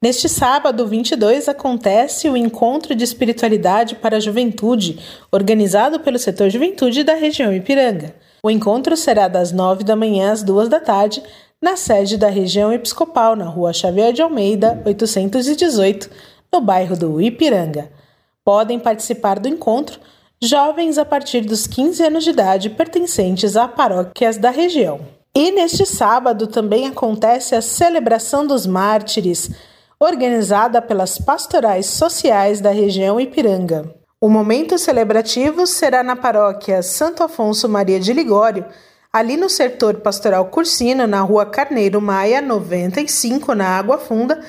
Neste sábado 22 acontece o Encontro de Espiritualidade para a Juventude, organizado pelo setor Juventude da região Ipiranga. O encontro será das 9 da manhã às 2 da tarde, na sede da região episcopal, na rua Xavier de Almeida, 818, no bairro do Ipiranga. Podem participar do encontro jovens a partir dos 15 anos de idade pertencentes a paróquias da região. E neste sábado também acontece a celebração dos mártires organizada pelas pastorais sociais da região Ipiranga. O momento celebrativo será na paróquia Santo Afonso Maria de Ligório, ali no setor pastoral Cursino, na rua Carneiro Maia, 95, na Água Funda,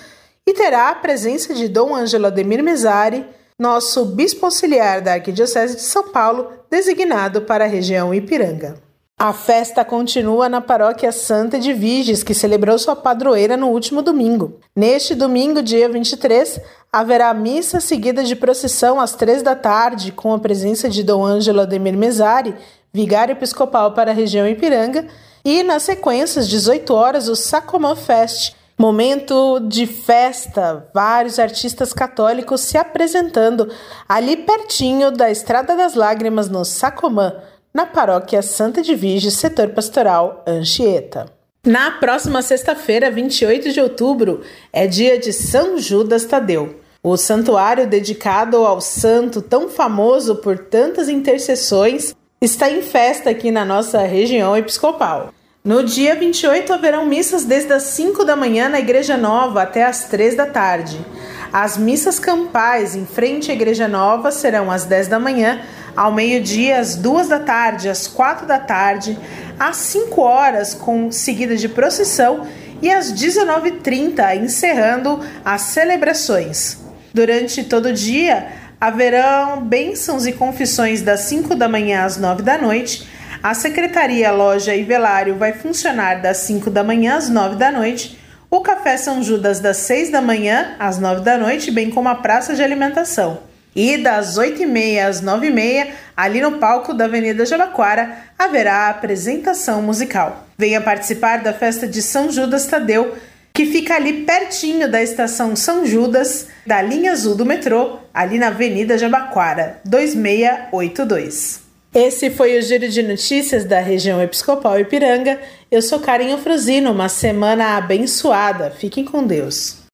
e terá a presença de Dom Ângelo Ademir Mesari, nosso bispo auxiliar da Arquidiocese de São Paulo, designado para a região Ipiranga. A festa continua na paróquia Santa de Viges, que celebrou sua padroeira no último domingo. Neste domingo, dia 23, haverá missa seguida de procissão às três da tarde, com a presença de Dom Ângelo Ademir Mesari, vigário episcopal para a região Ipiranga, e na sequência, às 18 horas, o Sacomã Fest, momento de festa, vários artistas católicos se apresentando ali pertinho da Estrada das Lágrimas, no Sacomã na paróquia Santa de Virgem, setor pastoral Anchieta. Na próxima sexta-feira, 28 de outubro, é dia de São Judas Tadeu. O santuário dedicado ao santo tão famoso por tantas intercessões está em festa aqui na nossa região episcopal. No dia 28 haverão missas desde as 5 da manhã na Igreja Nova até as 3 da tarde. As missas campais em frente à Igreja Nova serão às 10 da manhã ao meio-dia, às duas da tarde, às quatro da tarde, às 5 horas, com seguida de procissão, e às 19h30, encerrando as celebrações. Durante todo o dia, haverão bênçãos e confissões das 5 da manhã às 9 da noite. A secretaria, loja e velário vai funcionar das 5 da manhã às 9 da noite. O Café São Judas das 6 da manhã às 9 da noite, bem como a praça de alimentação. E das 8h30 às 9h30, ali no palco da Avenida Jabaquara, haverá a apresentação musical. Venha participar da festa de São Judas Tadeu, que fica ali pertinho da estação São Judas, da linha azul do metrô, ali na Avenida Jabaquara, 2682. Esse foi o Giro de Notícias da região Episcopal Ipiranga. Eu sou Karen Ofrosino, uma semana abençoada. Fiquem com Deus.